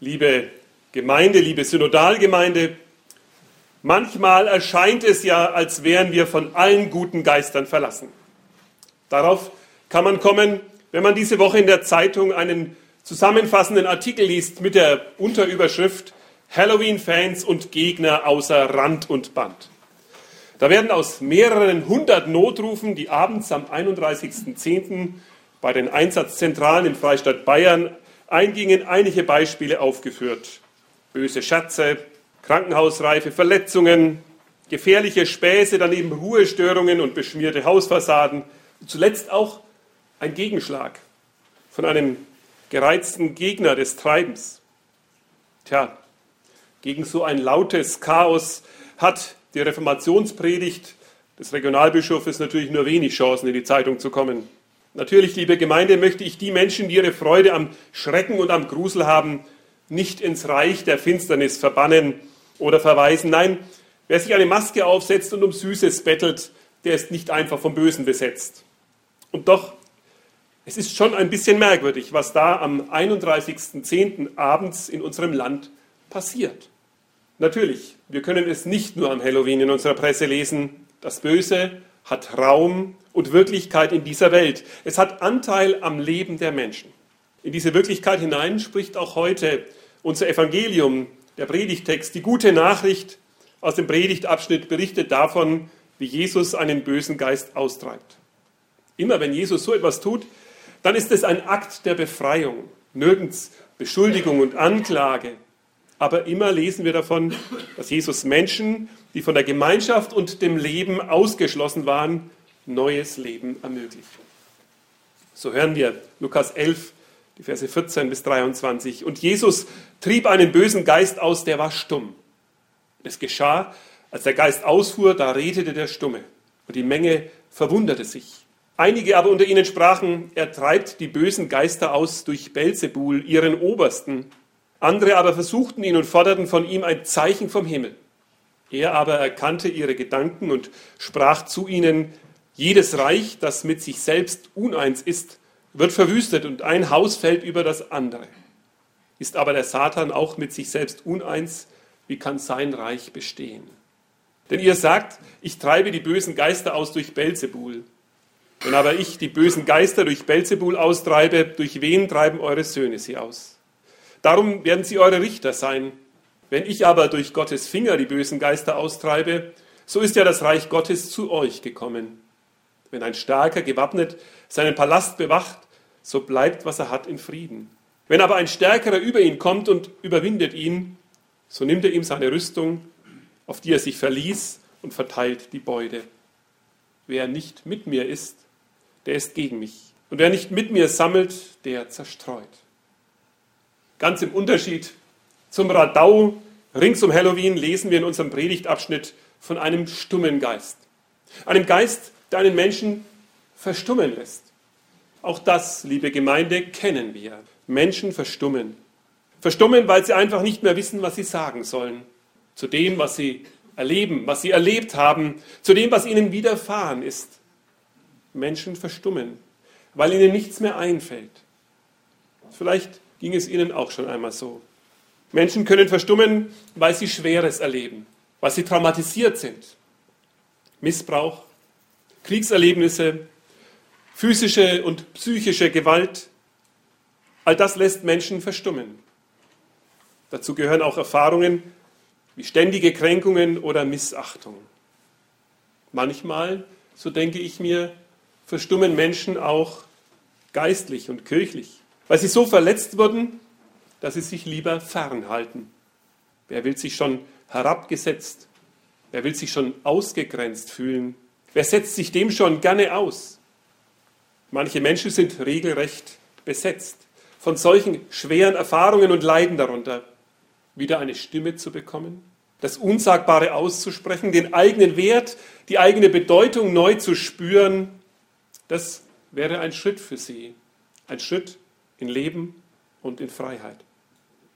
Liebe Gemeinde, liebe Synodalgemeinde, manchmal erscheint es ja, als wären wir von allen guten Geistern verlassen. Darauf kann man kommen, wenn man diese Woche in der Zeitung einen zusammenfassenden Artikel liest mit der Unterüberschrift Halloween-Fans und Gegner außer Rand und Band. Da werden aus mehreren hundert Notrufen, die abends am 31.10. bei den Einsatzzentralen im Freistaat Bayern eingingen, einige Beispiele aufgeführt. Böse Scherze, krankenhausreife Verletzungen, gefährliche Späße, daneben Ruhestörungen und beschmierte Hausfassaden. Und zuletzt auch ein Gegenschlag von einem gereizten Gegner des Treibens. Tja, gegen so ein lautes Chaos hat die Reformationspredigt des Regionalbischofes natürlich nur wenig Chancen, in die Zeitung zu kommen. Natürlich, liebe Gemeinde, möchte ich die Menschen, die ihre Freude am Schrecken und am Grusel haben, nicht ins Reich der Finsternis verbannen oder verweisen. Nein, wer sich eine Maske aufsetzt und um Süßes bettelt, der ist nicht einfach vom Bösen besetzt. Und doch, es ist schon ein bisschen merkwürdig, was da am 31.10. abends in unserem Land passiert. Natürlich, wir können es nicht nur am Halloween in unserer Presse lesen. Das Böse hat Raum und Wirklichkeit in dieser Welt. Es hat Anteil am Leben der Menschen. In diese Wirklichkeit hinein spricht auch heute unser Evangelium, der Predigtext, die gute Nachricht aus dem Predigtabschnitt berichtet davon, wie Jesus einen bösen Geist austreibt. Immer wenn Jesus so etwas tut, dann ist es ein Akt der Befreiung, nirgends Beschuldigung und Anklage, aber immer lesen wir davon, dass Jesus Menschen, die von der Gemeinschaft und dem Leben ausgeschlossen waren, neues Leben ermöglicht. So hören wir Lukas 11, die Verse 14 bis 23. Und Jesus trieb einen bösen Geist aus, der war stumm. Es geschah, als der Geist ausfuhr, da redete der Stumme. Und die Menge verwunderte sich. Einige aber unter ihnen sprachen, er treibt die bösen Geister aus durch Belzebul, ihren Obersten. Andere aber versuchten ihn und forderten von ihm ein Zeichen vom Himmel. Er aber erkannte ihre Gedanken und sprach zu ihnen, jedes Reich, das mit sich selbst uneins ist, wird verwüstet und ein Haus fällt über das andere. Ist aber der Satan auch mit sich selbst uneins, wie kann sein Reich bestehen? Denn ihr sagt, ich treibe die bösen Geister aus durch Belzebul. Wenn aber ich die bösen Geister durch Belzebul austreibe, durch wen treiben eure Söhne sie aus? Darum werden sie eure Richter sein. Wenn ich aber durch Gottes Finger die bösen Geister austreibe, so ist ja das Reich Gottes zu euch gekommen. Wenn ein Starker gewappnet seinen Palast bewacht, so bleibt, was er hat, in Frieden. Wenn aber ein Stärkerer über ihn kommt und überwindet ihn, so nimmt er ihm seine Rüstung, auf die er sich verließ, und verteilt die Beute. Wer nicht mit mir ist, der ist gegen mich. Und wer nicht mit mir sammelt, der zerstreut. Ganz im Unterschied zum Radau rings um Halloween lesen wir in unserem Predigtabschnitt von einem stummen Geist. Einem Geist, der einen Menschen verstummen lässt. Auch das, liebe Gemeinde, kennen wir. Menschen verstummen. Verstummen, weil sie einfach nicht mehr wissen, was sie sagen sollen. Zu dem, was sie erleben, was sie erlebt haben, zu dem, was ihnen widerfahren ist. Menschen verstummen, weil ihnen nichts mehr einfällt. Vielleicht ging es ihnen auch schon einmal so. Menschen können verstummen, weil sie Schweres erleben, weil sie traumatisiert sind. Missbrauch, Kriegserlebnisse, physische und psychische Gewalt, all das lässt Menschen verstummen. Dazu gehören auch Erfahrungen wie ständige Kränkungen oder Missachtung. Manchmal, so denke ich mir, verstummen Menschen auch geistlich und kirchlich weil sie so verletzt wurden, dass sie sich lieber fernhalten. Wer will sich schon herabgesetzt? Wer will sich schon ausgegrenzt fühlen? Wer setzt sich dem schon gerne aus? Manche Menschen sind regelrecht besetzt von solchen schweren Erfahrungen und leiden darunter, wieder eine Stimme zu bekommen, das Unsagbare auszusprechen, den eigenen Wert, die eigene Bedeutung neu zu spüren, das wäre ein Schritt für sie, ein Schritt in Leben und in Freiheit.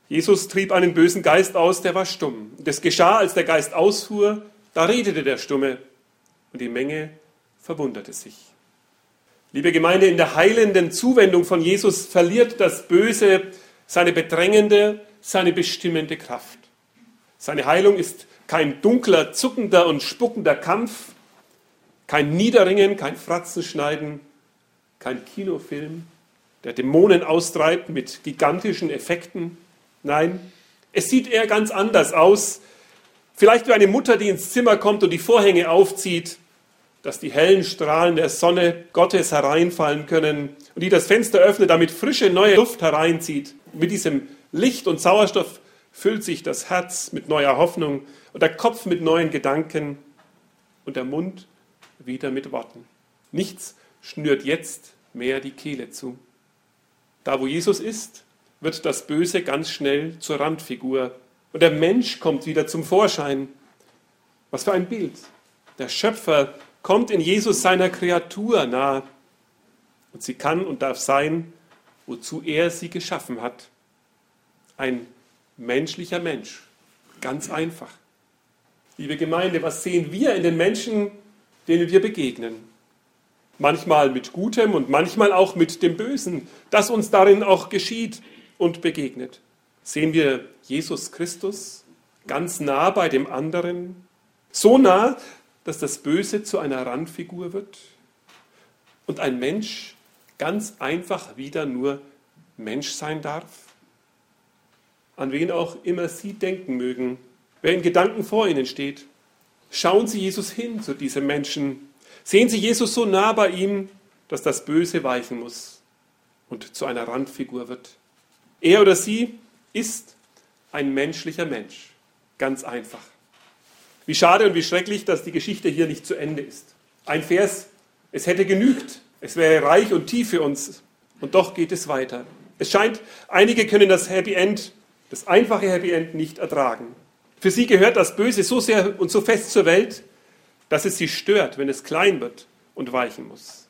Jesus trieb einen bösen Geist aus, der war stumm. Das geschah, als der Geist ausfuhr, da redete der Stumme und die Menge verwunderte sich. Liebe Gemeinde, in der heilenden Zuwendung von Jesus verliert das Böse seine bedrängende, seine bestimmende Kraft. Seine Heilung ist kein dunkler, zuckender und spuckender Kampf, kein Niederringen, kein Fratzenschneiden, kein Kinofilm, der Dämonen austreibt mit gigantischen Effekten. Nein, es sieht eher ganz anders aus. Vielleicht wie eine Mutter, die ins Zimmer kommt und die Vorhänge aufzieht, dass die hellen Strahlen der Sonne Gottes hereinfallen können und die das Fenster öffnet, damit frische neue Luft hereinzieht. Mit diesem Licht und Sauerstoff füllt sich das Herz mit neuer Hoffnung und der Kopf mit neuen Gedanken und der Mund wieder mit Worten. Nichts schnürt jetzt mehr die Kehle zu. Da, wo Jesus ist, wird das Böse ganz schnell zur Randfigur und der Mensch kommt wieder zum Vorschein. Was für ein Bild. Der Schöpfer kommt in Jesus seiner Kreatur nahe und sie kann und darf sein, wozu er sie geschaffen hat. Ein menschlicher Mensch. Ganz einfach. Liebe Gemeinde, was sehen wir in den Menschen, denen wir begegnen? Manchmal mit Gutem und manchmal auch mit dem Bösen, das uns darin auch geschieht und begegnet. Sehen wir Jesus Christus ganz nah bei dem anderen, so nah, dass das Böse zu einer Randfigur wird und ein Mensch ganz einfach wieder nur Mensch sein darf? An wen auch immer Sie denken mögen, wer in Gedanken vor Ihnen steht, schauen Sie Jesus hin zu diesem Menschen. Sehen Sie Jesus so nah bei ihm, dass das Böse weichen muss und zu einer Randfigur wird. Er oder sie ist ein menschlicher Mensch. Ganz einfach. Wie schade und wie schrecklich, dass die Geschichte hier nicht zu Ende ist. Ein Vers, es hätte genügt, es wäre reich und tief für uns. Und doch geht es weiter. Es scheint, einige können das Happy End, das einfache Happy End nicht ertragen. Für sie gehört das Böse so sehr und so fest zur Welt, dass es sie stört, wenn es klein wird und weichen muss.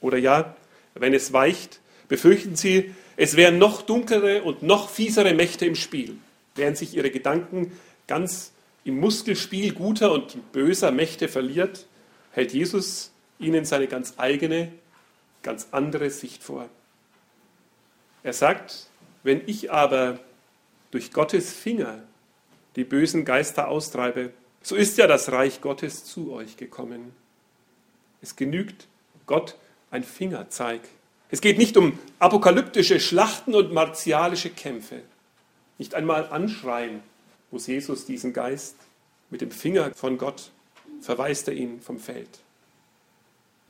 Oder ja, wenn es weicht, befürchten sie, es wären noch dunklere und noch fiesere Mächte im Spiel, während sich ihre Gedanken ganz im Muskelspiel guter und böser Mächte verliert, hält Jesus ihnen seine ganz eigene, ganz andere Sicht vor. Er sagt, wenn ich aber durch Gottes Finger die bösen Geister austreibe, so ist ja das Reich Gottes zu euch gekommen. Es genügt Gott ein Fingerzeig. Es geht nicht um apokalyptische Schlachten und martialische Kämpfe. Nicht einmal anschreien muss Jesus diesen Geist. Mit dem Finger von Gott verweist er ihn vom Feld.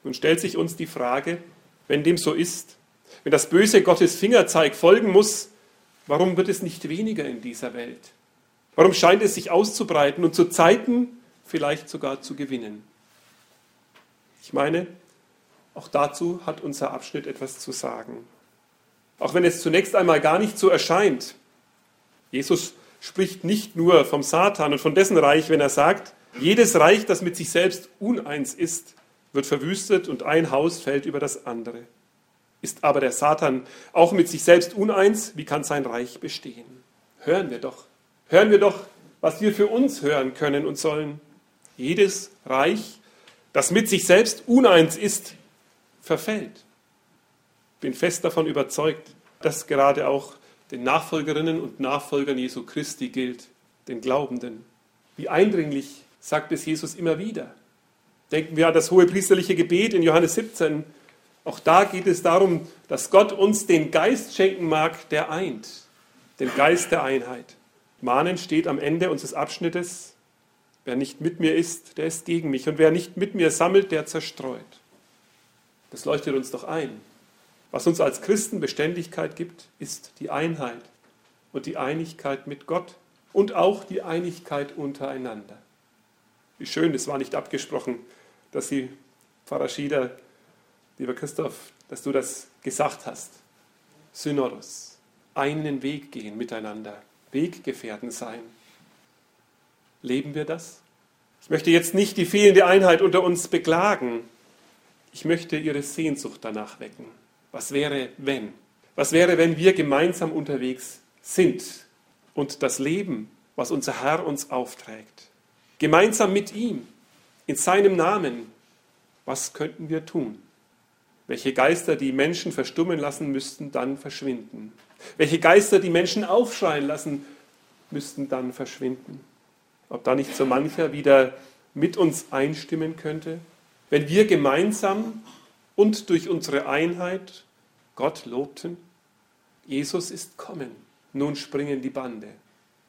Nun stellt sich uns die Frage, wenn dem so ist, wenn das Böse Gottes Fingerzeig folgen muss, warum wird es nicht weniger in dieser Welt? Warum scheint es sich auszubreiten und zu Zeiten vielleicht sogar zu gewinnen? Ich meine, auch dazu hat unser Abschnitt etwas zu sagen. Auch wenn es zunächst einmal gar nicht so erscheint. Jesus spricht nicht nur vom Satan und von dessen Reich, wenn er sagt, jedes Reich, das mit sich selbst uneins ist, wird verwüstet und ein Haus fällt über das andere. Ist aber der Satan auch mit sich selbst uneins, wie kann sein Reich bestehen? Hören wir doch. Hören wir doch, was wir für uns hören können und sollen. Jedes Reich, das mit sich selbst uneins ist, verfällt. Ich bin fest davon überzeugt, dass gerade auch den Nachfolgerinnen und Nachfolgern Jesu Christi gilt, den Glaubenden. Wie eindringlich sagt es Jesus immer wieder. Denken wir an das hohe priesterliche Gebet in Johannes 17. Auch da geht es darum, dass Gott uns den Geist schenken mag, der eint, den Geist der Einheit. Mahnen steht am Ende unseres Abschnittes, wer nicht mit mir ist, der ist gegen mich und wer nicht mit mir sammelt, der zerstreut. Das leuchtet uns doch ein. Was uns als Christen Beständigkeit gibt, ist die Einheit und die Einigkeit mit Gott und auch die Einigkeit untereinander. Wie schön, das war nicht abgesprochen, dass Sie, Pfarrer Schieder, lieber Christoph, dass du das gesagt hast. Synodos, einen Weg gehen miteinander, Weggefährten sein. Leben wir das? Ich möchte jetzt nicht die fehlende Einheit unter uns beklagen. Ich möchte Ihre Sehnsucht danach wecken. Was wäre, wenn? Was wäre, wenn wir gemeinsam unterwegs sind und das Leben, was unser Herr uns aufträgt, gemeinsam mit ihm, in seinem Namen, was könnten wir tun? Welche Geister die Menschen verstummen lassen müssten, dann verschwinden. Welche Geister die Menschen aufschreien lassen, müssten dann verschwinden. Ob da nicht so mancher wieder mit uns einstimmen könnte, wenn wir gemeinsam und durch unsere Einheit Gott lobten? Jesus ist kommen, nun springen die Bande.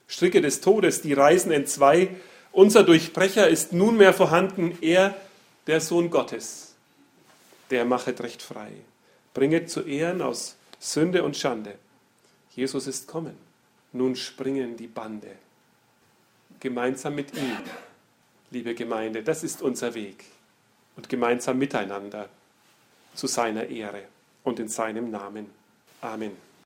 Stricke des Todes, die reißen entzwei. Unser Durchbrecher ist nunmehr vorhanden, er, der Sohn Gottes. Der machet recht frei, bringet zu Ehren aus Sünde und Schande. Jesus ist kommen, nun springen die Bande. Gemeinsam mit ihm, liebe Gemeinde, das ist unser Weg. Und gemeinsam miteinander zu seiner Ehre und in seinem Namen. Amen.